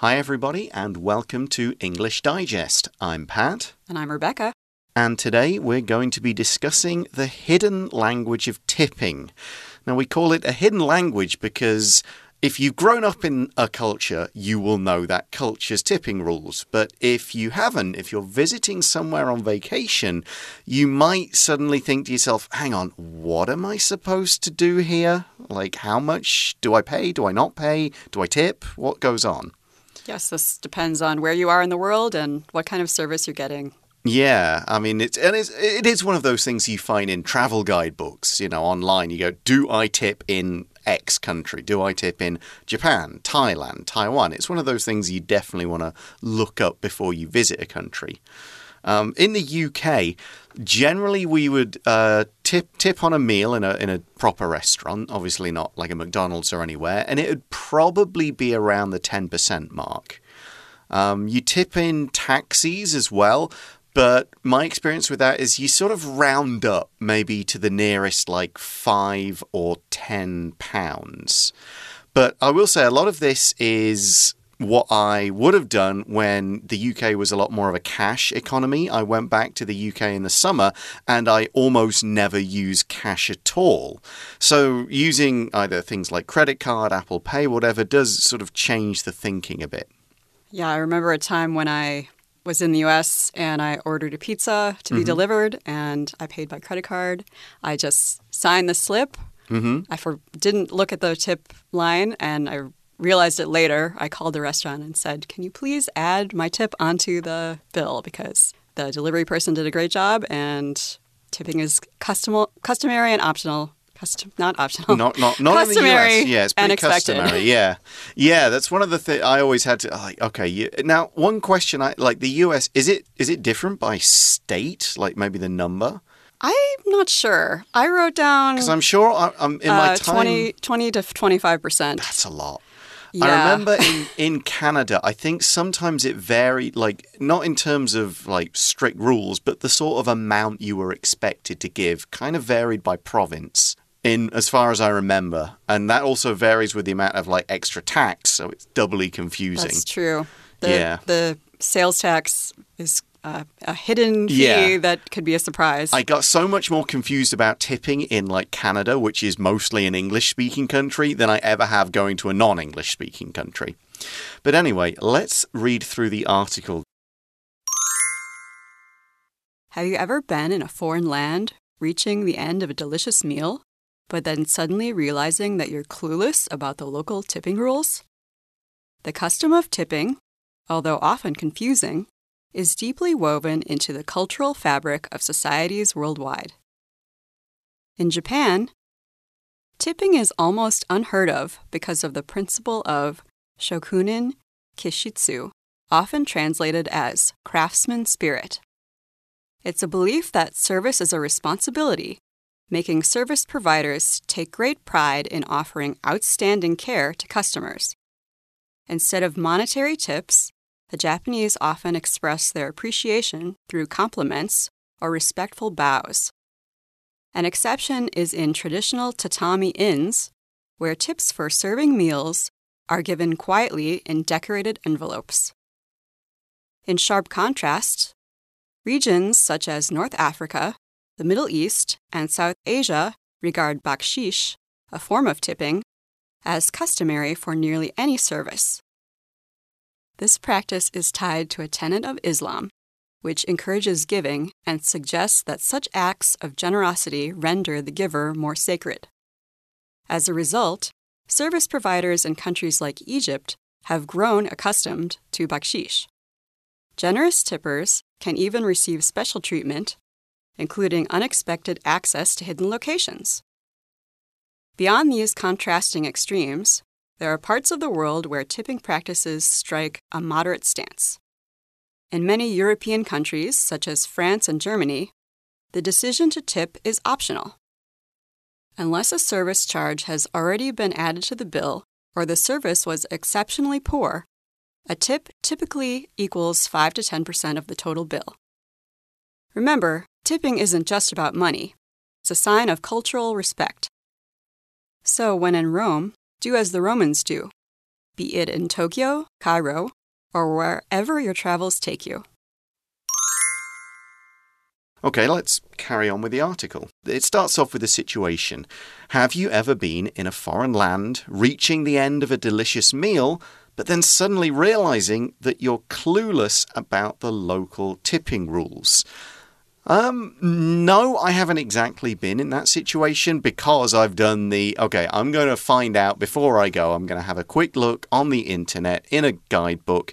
Hi, everybody, and welcome to English Digest. I'm Pat. And I'm Rebecca. And today we're going to be discussing the hidden language of tipping. Now, we call it a hidden language because if you've grown up in a culture, you will know that culture's tipping rules. But if you haven't, if you're visiting somewhere on vacation, you might suddenly think to yourself, hang on, what am I supposed to do here? Like, how much do I pay? Do I not pay? Do I tip? What goes on? Yes, this depends on where you are in the world and what kind of service you're getting. Yeah, I mean it's and it's, it is one of those things you find in travel guidebooks. You know, online you go, do I tip in X country? Do I tip in Japan, Thailand, Taiwan? It's one of those things you definitely want to look up before you visit a country. Um, in the UK, generally we would uh, tip tip on a meal in a in a proper restaurant, obviously not like a McDonald's or anywhere, and it would probably be around the ten percent mark. Um, you tip in taxis as well, but my experience with that is you sort of round up maybe to the nearest like five or ten pounds. But I will say a lot of this is what I would have done when the UK was a lot more of a cash economy. I went back to the UK in the summer and I almost never use cash at all. So using either things like credit card, Apple Pay, whatever, does sort of change the thinking a bit. Yeah, I remember a time when I was in the US and I ordered a pizza to be Mm-hmm. delivered and I paid by credit card. I just signed the slip. Mm -hmm. I for, didn't look at the tip line and I realized it later. I called the restaurant and said, Can you please add my tip onto the bill? Because the delivery person did a great job and tipping is custom- customary and optional. Custom, not optional. Not not not in the US. Yeah, it's pretty customary. Yeah, yeah. That's one of the things I always had to like. Okay, you, now one question I like the US is it is it different by state? Like maybe the number? I'm not sure. I wrote down Because I'm sure I, I'm in my uh, time. 20, 20 to 25%. That's a lot. I remember in, in Canada, I think sometimes it varied, like, not in terms of like strict rules, but the sort of amount you were expected to give kind of varied by province. In as far as I remember, and that also varies with the amount of like extra tax, so it's doubly confusing. That's true. The, Yeah. The sales tax is uh, a hidden fee Yeah. that could be a surprise. I got so much more confused about tipping in like Canada, which is mostly an English speaking country, than I ever have going to a non English speaking country. But anyway, let's read through the article. Have you ever been in a foreign land, reaching the end of a delicious meal, but then suddenly realizing that you're clueless about the local tipping rules? The custom of tipping, although often confusing, is deeply woven into the cultural fabric of societies worldwide. In Japan, tipping is almost unheard of because of the principle of shokunin kishitsu, often translated as craftsman spirit. It's a belief that service is a responsibility, making service providers take great pride in offering outstanding care to customers. Instead of monetary tips, the Japanese often express their appreciation through compliments or respectful bows. An exception is in traditional tatami inns, where tips for serving meals are given quietly in decorated envelopes. In sharp contrast, regions such as North Africa, the Middle East, and South Asia regard baksheesh, a form of tipping, as customary for nearly any service. This practice is tied to a tenet of Islam, which encourages giving and suggests that such acts of generosity render the giver more sacred. As a result, service providers in countries like Egypt have grown accustomed to baksheesh. Generous tippers can even receive special treatment, including unexpected access to hidden locations. Beyond these contrasting extremes, there are parts of the world where tipping practices strike a moderate stance. In many European countries, such as France and Germany, the decision to tip is optional. Unless a service charge has already been added to the bill or the service was exceptionally poor, a tip typically equals 5 to 10% of the total bill. Remember, tipping isn't just about money, it's a sign of cultural respect. So, when in Rome, do as the Romans do be it in Tokyo, Cairo, or wherever your travels take you. Okay, let's carry on with the article. It starts off with a situation. Have you ever been in a foreign land, reaching the end of a delicious meal, but then suddenly realizing that you're clueless about the local tipping rules? Um, no, I haven't exactly been in that situation because I've done the okay, I'm going to find out before I go. I'm going to have a quick look on the internet in a guidebook,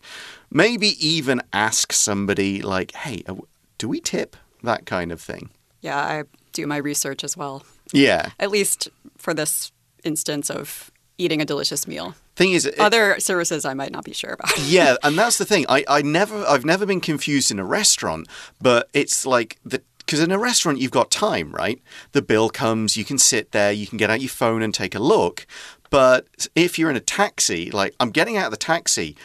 maybe even ask somebody, like, hey, uh, do we tip? That kind of thing. Yeah, I do my research as well, Yeah. at least for this instance of eating a delicious meal. Thing is, it- Other services I might not be sure about. yeah, and that's the thing. I, I never, I've never been confused in a restaurant, but it's like the because in a restaurant you've got time, right? The bill comes, you can sit there, you can get out your phone and take a look. But if you're in a taxi, like I'm getting out of the taxi.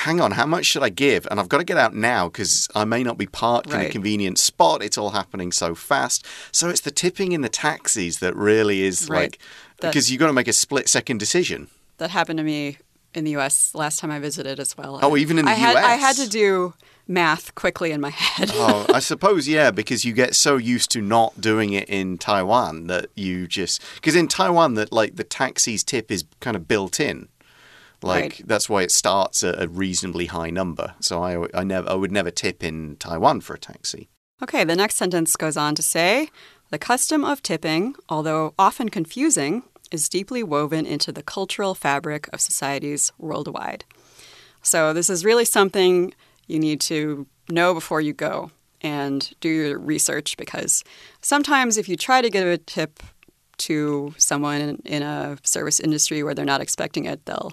Hang on, how much should I give? And I've got to get out now because I may not be parked in a convenient spot. It's all happening so fast. So it's the tipping in the taxis that really is Right. like That- because you've got to make a split second decision. That happened to me in the US last time I visited as well. Oh, even in the I had, I had to do math quickly in my head. oh, I suppose, yeah, because you get so used to not doing it in Taiwan that you just. Because in Taiwan, that like the taxi's tip is kind of built in. Like Right. that's why it starts at a reasonably high number. So I, I never, I would never tip in Taiwan for a taxi. Okay, the next sentence goes on to say The custom of tipping, although often confusing, is deeply woven into the cultural fabric of societies worldwide. So, this is really something you need to know before you go and do your research because sometimes if you try to give a tip to someone in, a service industry where they're not expecting it, they'll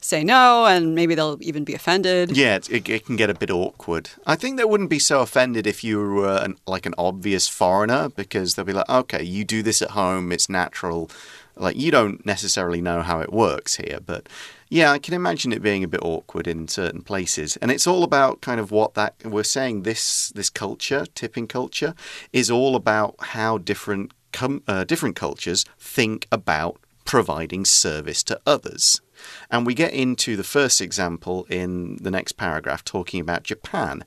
say no and maybe they'll even be offended. Yeah, it, it, it can get a bit awkward. I think they wouldn't be so offended if you were an, like an obvious foreigner because they'll be like, okay, you do this at home, it's natural. Like, you don't necessarily know how it works here, but yeah, I can imagine it being a bit awkward in certain places. And it's all about kind of what that we're saying this this culture, tipping culture, is all about how different uh, different cultures think about providing service to others. And we get into the first example in the next paragraph talking about Japan.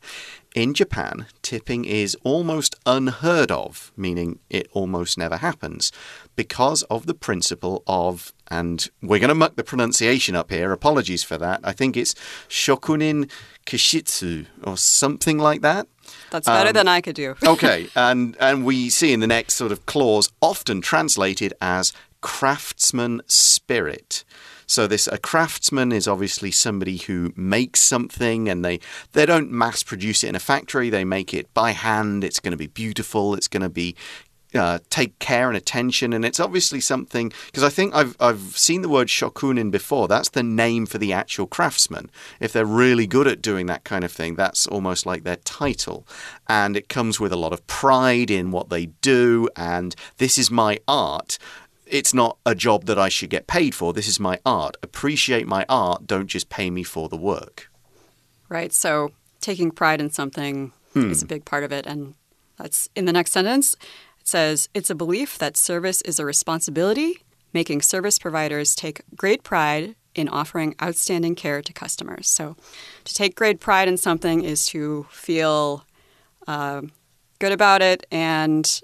In Japan, tipping is almost unheard of, meaning it almost never happens, because of the principle of, and we're going to muck the pronunciation up here, apologies for that. I think it's shokunin kishitsu or something like that. That's better um, than I could do. Okay, and and we see in the next sort of clause often translated as craftsman spirit. So this a craftsman is obviously somebody who makes something and they they don't mass produce it in a factory, they make it by hand. It's going to be beautiful, it's going to be uh, take care and attention, and it's obviously something because I think I've I've seen the word shokunin before. That's the name for the actual craftsman. If they're really good at doing that kind of thing, that's almost like their title, and it comes with a lot of pride in what they do. And this is my art. It's not a job that I should get paid for. This is my art. Appreciate my art. Don't just pay me for the work. Right. So taking pride in something is a big part of it. And that's in the next sentence. It says it's a belief that service is a responsibility, making service providers take great pride in offering outstanding care to customers. So to take great pride in something is to feel uh, good about it and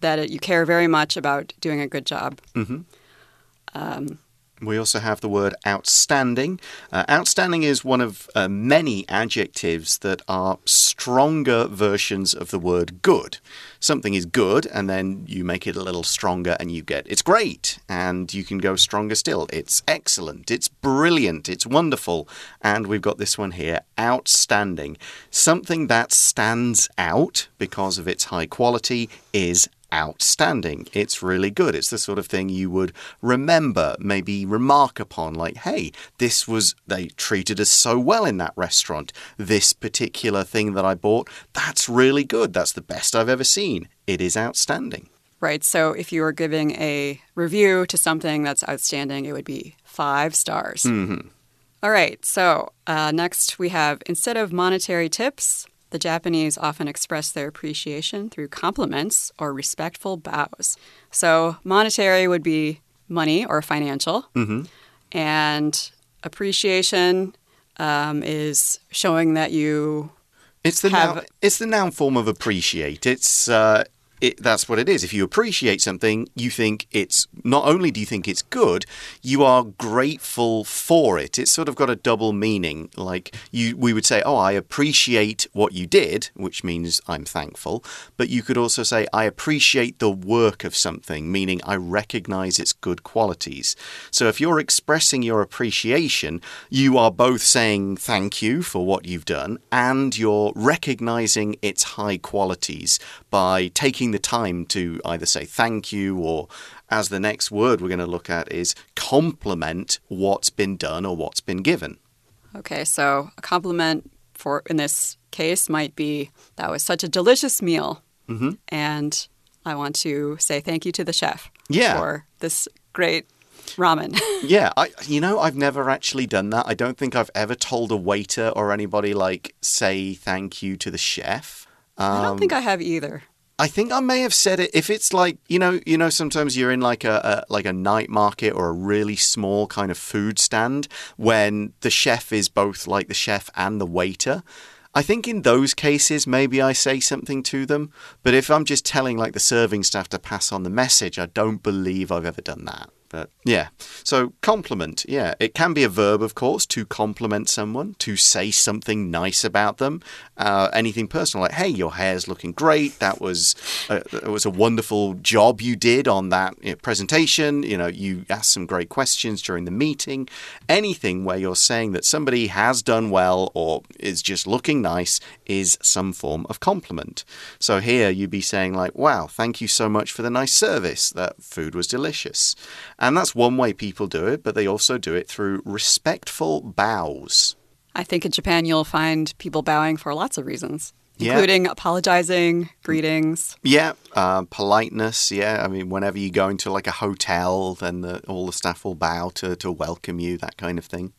that it, you care very much about doing a good job. We also have the word outstanding. Uh, outstanding is one of uh, many adjectives that are stronger versions of the word good. Something is good, and then you make it a little stronger, and you get it's great, and you can go stronger still. It's excellent, it's brilliant, it's wonderful. And we've got this one here outstanding. Something that stands out because of its high quality is outstanding. It's really good. It's the sort of thing you would remember, maybe remark upon, like, hey, this was, they treated us so well in that restaurant. This particular thing that I bought, that's really good. That's the best I've ever seen. It is outstanding. Right. So if you were giving a review to something that's outstanding, it would be five stars. All right. So uh, next we have instead of monetary tips, the Japanese often express their appreciation through compliments or respectful bows. So monetary would be money or financial. And appreciation um, is showing that you It's the have- noun, it's the noun form of appreciate. It's uh, it, that's what it is. If you appreciate something, you think it's not only do you think it's good, you are grateful for it. It's sort of got a double meaning. Like you, we would say, "Oh, I appreciate what you did," which means I'm thankful. But you could also say, "I appreciate the work of something," meaning I recognize its good qualities. So if you're expressing your appreciation, you are both saying thank you for what you've done and you're recognizing its high qualities by taking the time to either say thank you or as the next word we're going to look at is compliment what's been done or what's been given. Okay, so a compliment for in this case might be that was such a delicious meal, Mhm. and I want to say thank you to the chef Yeah. for this great ramen. Yeah, I you know I've never actually done that. I don't think I've ever told a waiter or anybody like say thank you to the chef. I don't think I have either. I think I may have said it if it's like you know you know sometimes you're in like a, a like a night market or a really small kind of food stand when the chef is both like the chef and the waiter. I think in those cases maybe I say something to them, but if I'm just telling like the serving staff to pass on the message, I don't believe I've ever done that. But yeah, so compliment, yeah, it can be a verb, of course, to compliment someone, to say something nice about them, uh, anything personal, like "Hey, your hair's looking great. That was a, it was a wonderful job you did on that you know, presentation. You know, you asked some great questions during the meeting. Anything where you're saying that somebody has done well or is just looking nice is some form of compliment. So here you'd be saying like, "Wow, thank you so much for the nice service. That food was delicious." And that's one way people do it, but they also do it through respectful bows. I think in Japan you'll find people bowing for lots of reasons, Yeah. including apologizing, greetings. Yeah, uh, politeness. Yeah, I mean, whenever you go into like a hotel, then the, all the staff will bow to, to welcome you, that kind of thing.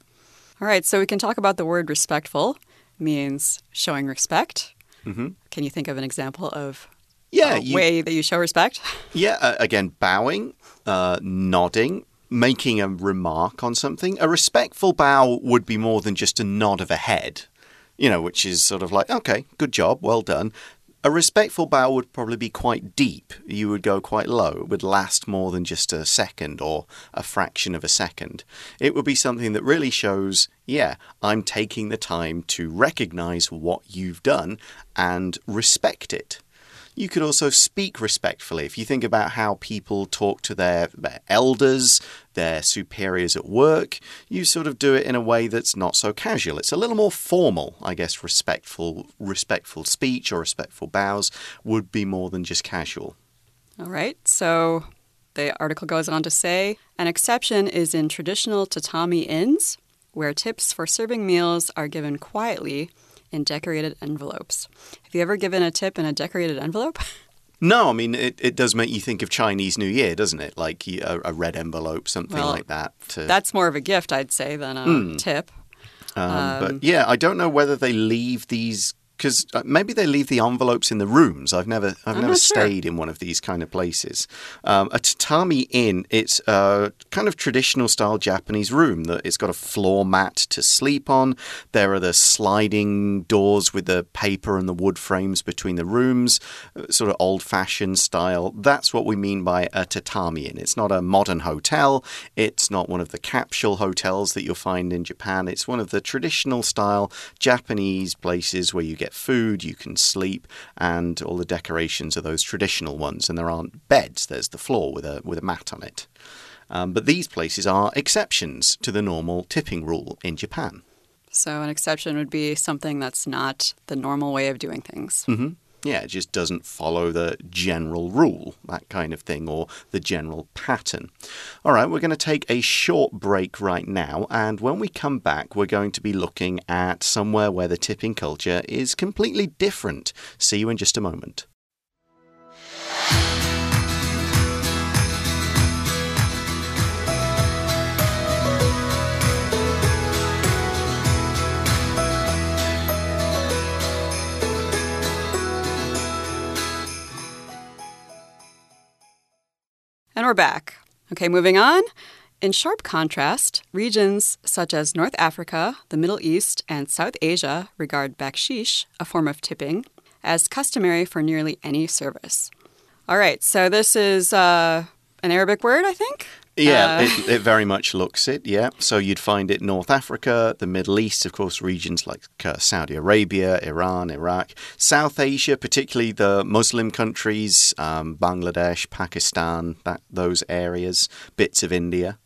All right, so we can talk about the word respectful means showing respect. Mhm. Can you think of an example of Yeah, you, way that you show respect? yeah. Uh, again, bowing, uh, nodding, making a remark on something. A respectful bow would be more than just a nod of a head, you know, which is sort of like, okay, good job, well done. A respectful bow would probably be quite deep. You would go quite low. It would last more than just a second or a fraction of a second. It would be something that really shows, yeah, I'm taking the time to recognize what you've done and respect it. You could also speak respectfully. If you think about how people talk to their, their elders, their superiors at work, you sort of do it in a way that's not so casual. It's a little more formal, I guess. Respectful, respectful speech or respectful bows would be more than just casual. All right, so the article goes on to say an exception is in traditional tatami inns where tips for serving meals are given quietly in decorated envelopes. Have you ever given a tip in a decorated envelope? No, I mean, it, it does make you think of Chinese New Year, doesn't it? Like a, a red envelope, something Well, like that. To, That's more of a gift, I'd say, than a Hmm. tip. Um, but yeah, I don't know whether they leave these because maybe they leave the envelopes in the rooms. I've never, I've I'm never not sure. stayed in one of these kind of places. Um, a tatami inn, it's a kind of traditional style Japanese room that it's got a floor mat to sleep on. There are the sliding doors with the paper and the wood frames between the rooms, uh, sort of old fashioned style. That's what we mean by a tatami inn. It's not a modern hotel. It's not one of the capsule hotels that you'll find in Japan. It's one of the traditional style Japanese places where you get food, you can sleep, and all the decorations are those traditional ones. And there aren't beds. There's the floor with a with a mat on it. Um, but these places are exceptions to the normal tipping rule in Japan. So an exception would be something that's not the normal way of doing things. hmm Yeah, it just doesn't follow the general rule, that kind of thing, or the general pattern. All right, we're going to take a short break right now, and when we come back, we're going to be looking at somewhere where the tipping culture is completely different. See you in just a moment. And we're back. Okay, moving on. In sharp contrast, regions such as North Africa, the Middle East, and South Asia regard baksheesh, a form of tipping, as customary for nearly any service. All right, so this is uh, an Arabic word, I think? Yeah, Uh, it, it very much looks it. Yeah, so you'd find it North Africa, the Middle East, of course, regions like uh, Saudi Arabia, Iran, Iraq, South Asia, particularly the Muslim countries, um, Bangladesh, Pakistan, that those areas, bits of India.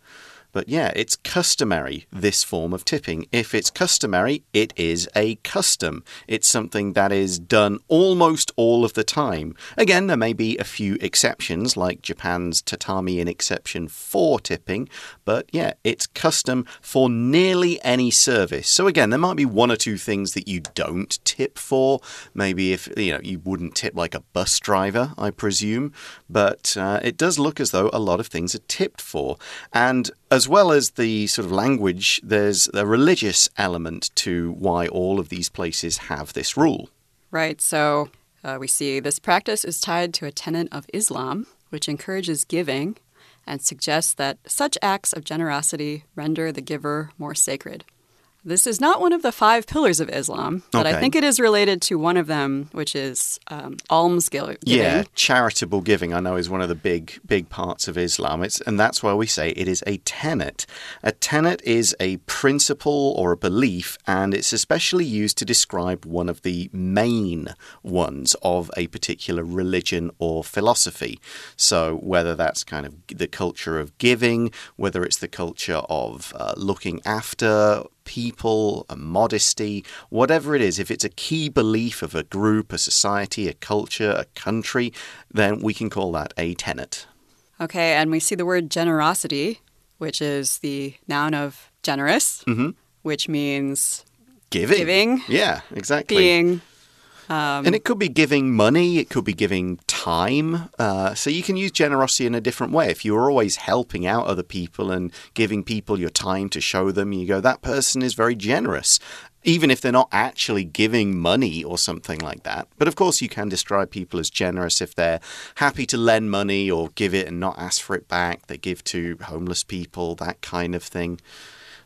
But yeah, it's customary, this form of tipping. If it's customary, it is a custom. It's something that is done almost all of the time. Again, there may be a few exceptions, like Japan's tatami in exception for tipping, but yeah, it's custom for nearly any service. So again, there might be one or two things that you don't tip for. Maybe if, you know, you wouldn't tip like a bus driver, I presume, but uh, it does look as though a lot of things are tipped for. And as well as the sort of language, there's a religious element to why all of these places have this rule. Right, so uh, we see this practice is tied to a tenet of Islam, which encourages giving and suggests that such acts of generosity render the giver more sacred. This is not one of the five pillars of Islam, but I think it is related to one of them, which is um, alms giving. Yeah, charitable giving I know is one of the big big parts of Islam. It's and that's why we say it is a tenet. A tenet is a principle or a belief and it's especially used to describe one of the main ones of a particular religion or philosophy. So whether that's kind of the culture of giving, whether it's the culture of uh, looking after people, a modesty, whatever it is, if it's a key belief of a group, a society, a culture, a country, then we can call that a tenet. Okay, and we see the word generosity, which is the noun of generous, mm-hmm. which means Giving. Giving. Yeah, exactly. being um, and it could be giving money, it could be giving time. Uh, so you can use generosity in a different way. If you're always helping out other people and giving people your time to show them, you go, that person is very generous. Even if they're not actually giving money or something like that. But of course, you can describe people as generous if they're happy to lend money or give it and not ask for it back. They give to homeless people, that kind of thing.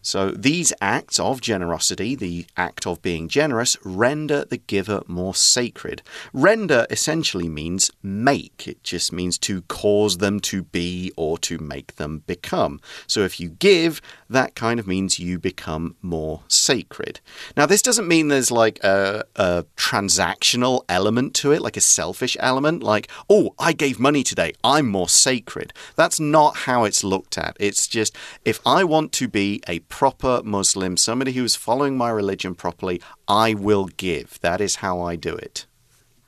So these acts of generosity, the act of being generous, render the giver more sacred. Render essentially means make. It just means to cause them to be or to make them become. So if you give, that kind of means you become more sacred. Now, this doesn't mean there's like a, a transactional element to it, like a selfish element, like, oh, I gave money today, I'm more sacred. That's not how it's looked at. It's just if I want to be a proper Muslim, somebody who is following my religion properly, I will give. That is how I do it.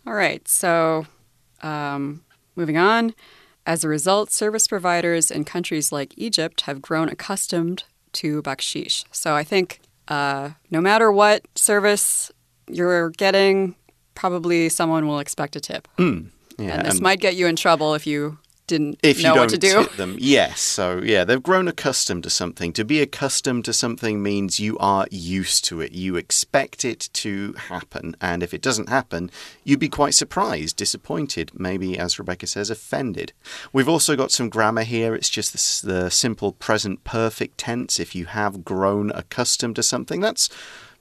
All right, so um, moving on. As a result, service providers in countries like Egypt have grown accustomed to baksheesh. So I think uh, no matter what service you're getting, probably someone will expect a tip. Yeah, and this might get you in trouble if you didn't if you know don't what to do. tip them. Yes. So, yeah, they've grown accustomed to something. To be accustomed to something means you are used to it. You expect it to happen. And if it doesn't happen, you'd be quite surprised, disappointed, maybe, as Rebecca says, offended. We've also got some grammar here. It's just the, the simple present perfect tense. If you have grown accustomed to something, that's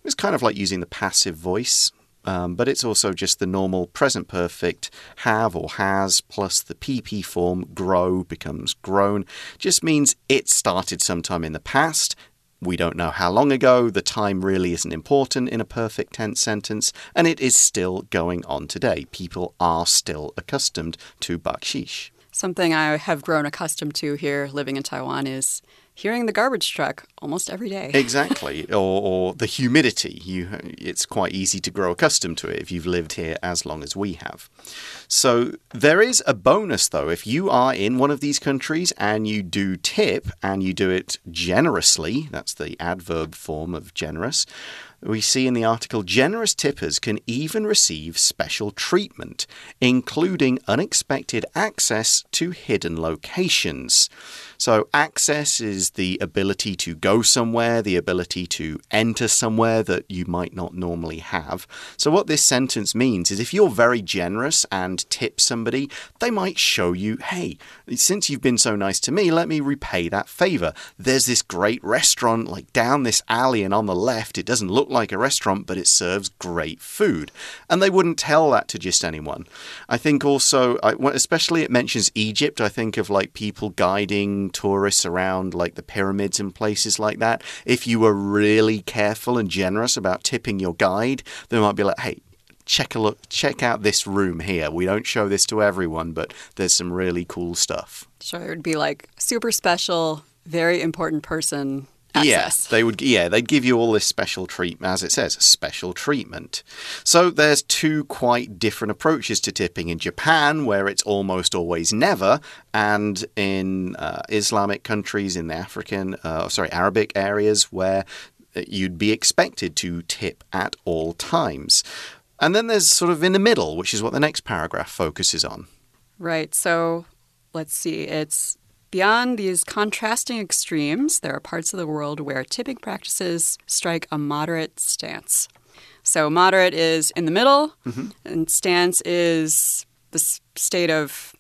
it's kind of like using the passive voice. Um, but it's also just the normal present perfect have or has plus the PP form grow becomes grown. Just means it started sometime in the past. We don't know how long ago. The time really isn't important in a perfect tense sentence, and it is still going on today. People are still accustomed to baksheesh. Something I have grown accustomed to here living in Taiwan is hearing the garbage truck almost every day. Exactly, or, or the humidity. You, it's quite easy to grow accustomed to it if you've lived here as long as we have. So there is a bonus though. If you are in one of these countries and you do tip and you do it generously, that's the adverb form of generous. We see in the article generous tippers can even receive special treatment, including unexpected access to hidden locations. So, access is is the ability to go somewhere, the ability to enter somewhere that you might not normally have. So, what this sentence means is if you're very generous and tip somebody, they might show you, hey, since you've been so nice to me, let me repay that favor. There's this great restaurant like down this alley and on the left. It doesn't look like a restaurant, but it serves great food. And they wouldn't tell that to just anyone. I think also, especially it mentions Egypt, I think of like people guiding tourists around like the pyramids and places like that. If you were really careful and generous about tipping your guide, they might be like, hey, check a look check out this room here we don't show this to everyone but there's some really cool stuff sure it would be like super special very important person Yes, yeah, they would. Yeah, they'd give you all this special treatment, as it says, special treatment. So there's two quite different approaches to tipping in Japan, where it's almost always never, and in uh, Islamic countries, in the African, uh, sorry, Arabic areas, where you'd be expected to tip at all times. And then there's sort of in the middle, which is what the next paragraph focuses on. Right. So let's see. It's Beyond these contrasting extremes, there are parts of the world where tipping practices strike a moderate stance. So, moderate is in the middle, mm -hmm. and stance is the state of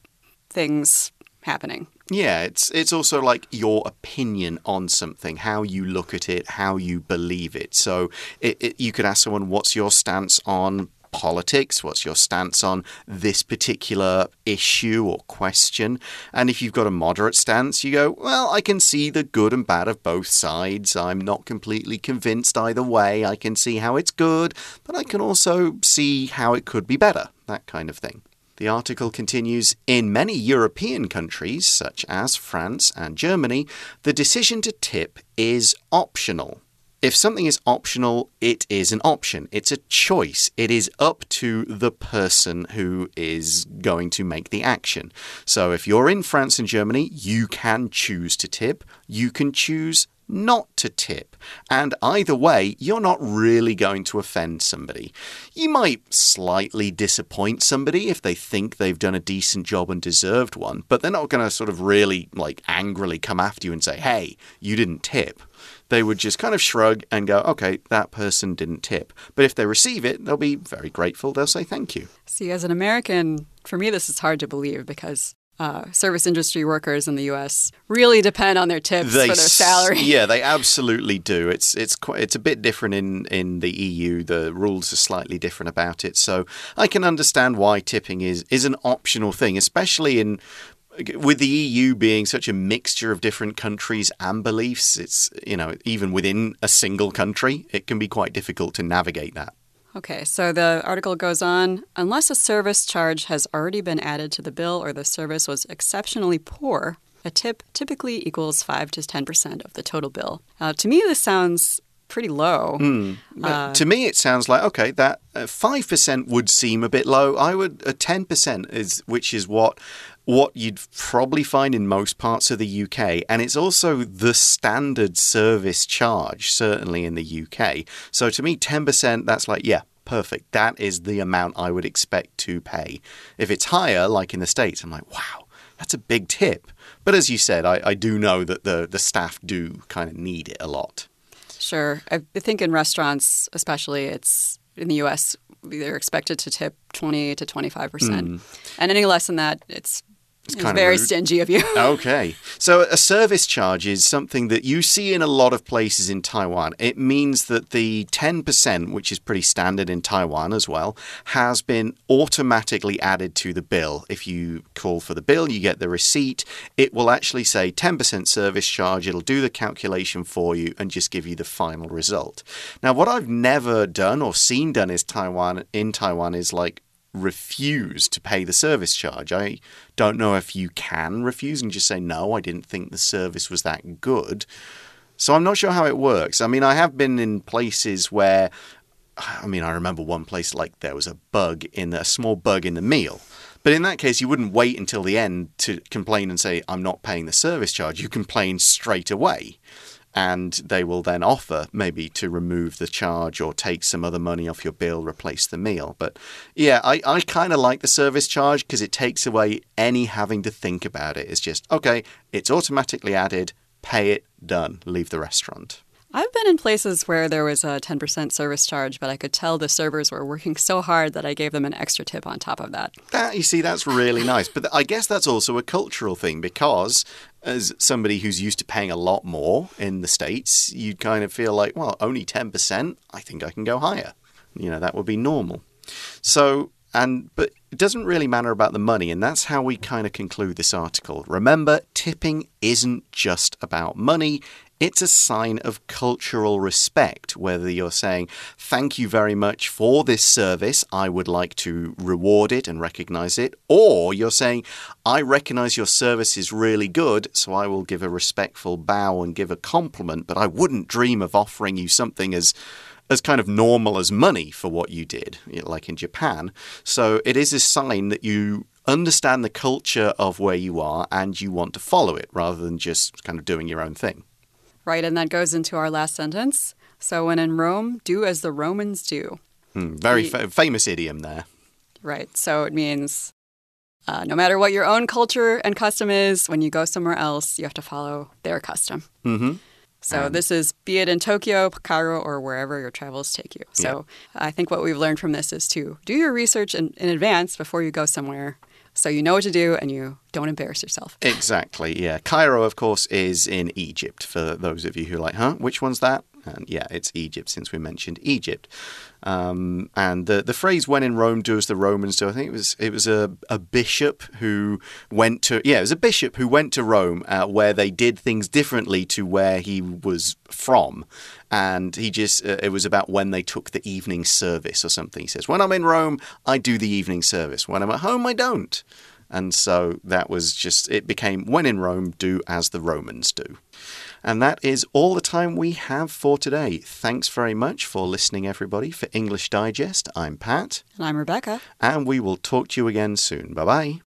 things happening. Yeah, it's it's also like your opinion on something, how you look at it, how you believe it. So it, it, you could ask someone, "What's your stance on politics? What's your stance on this particular issue or question? And if you've got a moderate stance, you go, well, I can see the good and bad of both sides. I'm not completely convinced either way. I can see how it's good, but I can also see how it could be better. That kind of thing. The article continues In many European countries, such as France and Germany, the decision to tip is optional. If something is optional, it is an option. It's a choice. It is up to the person who is going to make the action. So if you're in France and Germany, you can choose to tip. You can choose not to tip. And either way, you're not really going to offend somebody. You might slightly disappoint somebody if they think they've done a decent job and deserved one, but they're not going to sort of really like angrily come after you and say, hey, you didn't tip they would just kind of shrug and go, okay, that person didn't tip. But if they receive it, they'll be very grateful. They'll say thank you. See, as an American, for me, this is hard to believe because uh, service industry workers in the U.S. really depend on their tips they, for their salary. Yeah, they absolutely do. It's it's quite it's a bit different in in the EU. The rules are slightly different about it. So I can understand why tipping is is an optional thing, especially in with the EU being such a mixture of different countries and beliefs, it's, you know, even within a single country, it can be quite difficult to navigate that. Okay, so the article goes on unless a service charge has already been added to the bill or the service was exceptionally poor, a tip typically equals 5 to 10% of the total bill. Uh, to me, this sounds pretty low. Mm. Uh, to me, it sounds like okay, that uh, five uh, percent would seem a bit low. I would uh, ten percent is which is what what you'd probably find in most parts of the UK, and it's also the standard service charge, certainly in the UK. So to me, 10%, that's like, yeah, perfect. That is the amount I would expect to pay. If it's higher, like in the States, I'm like, wow, that's a big tip. But as you said, I, I do know that the, the staff do kind of need it a lot. Sure. I think in restaurants, especially, it's in the US, they're expected to tip 20 to 25%. Mm. And any less than that, it's it's, it's very rude. stingy of you. okay. So a service charge is something that you see in a lot of places in Taiwan. It means that the 10%, which is pretty standard in Taiwan as well, has been automatically added to the bill. If you call for the bill, you get the receipt. It will actually say 10% service charge. It'll do the calculation for you and just give you the final result. Now, what I've never done or seen done is Taiwan in Taiwan is like refuse to pay the service charge. I don't know if you can refuse and just say, no, I didn't think the service was that good. So I'm not sure how it works. I mean, I have been in places where, I mean, I remember one place like there was a bug in the, a small bug in the meal. But in that case, you wouldn't wait until the end to complain and say, I'm not paying the service charge. You complain straight away and they will then offer maybe to remove the charge or take some other money off your bill, replace the meal. But yeah, I, I kind of like the service charge because it takes away any having to think about it. It's just, okay, it's automatically added, pay it, done, leave the restaurant. I've been in places where there was a 10% service charge, but I could tell the servers were working so hard that I gave them an extra tip on top of that. That you see, that's really nice. But I guess that's also a cultural thing because as somebody who's used to paying a lot more in the States, you'd kind of feel like, well, only 10%, I think I can go higher. You know, that would be normal. So, and, but it doesn't really matter about the money, and that's how we kind of conclude this article. Remember, tipping isn't just about money, it's a sign of cultural respect, whether you're saying, Thank you very much for this service, I would like to reward it and recognize it, or you're saying, I recognize your service is really good, so I will give a respectful bow and give a compliment, but I wouldn't dream of offering you something as as kind of normal as money for what you did, like in Japan. So it is a sign that you understand the culture of where you are and you want to follow it rather than just kind of doing your own thing. Right, and that goes into our last sentence. So when in Rome, do as the Romans do. Hmm, very fa famous idiom there. Right, so it means uh, no matter what your own culture and custom is, when you go somewhere else, you have to follow their custom. Mm -hmm. So um, this is be it in Tokyo, Cairo, or wherever your travels take you. So yeah. I think what we've learned from this is to do your research in, in advance before you go somewhere so you know what to do and you don't embarrass yourself. Exactly, yeah. Cairo, of course, is in Egypt for those of you who are like, huh, which one's that? And yeah, it's Egypt since we mentioned Egypt. Um, and the the phrase "when in Rome, do as the Romans do." I think it was it was a, a bishop who went to yeah, it was a bishop who went to Rome uh, where they did things differently to where he was from, and he just uh, it was about when they took the evening service or something. He says, "When I'm in Rome, I do the evening service. When I'm at home, I don't." And so that was just, it became when in Rome, do as the Romans do. And that is all the time we have for today. Thanks very much for listening, everybody. For English Digest, I'm Pat. And I'm Rebecca. And we will talk to you again soon. Bye bye.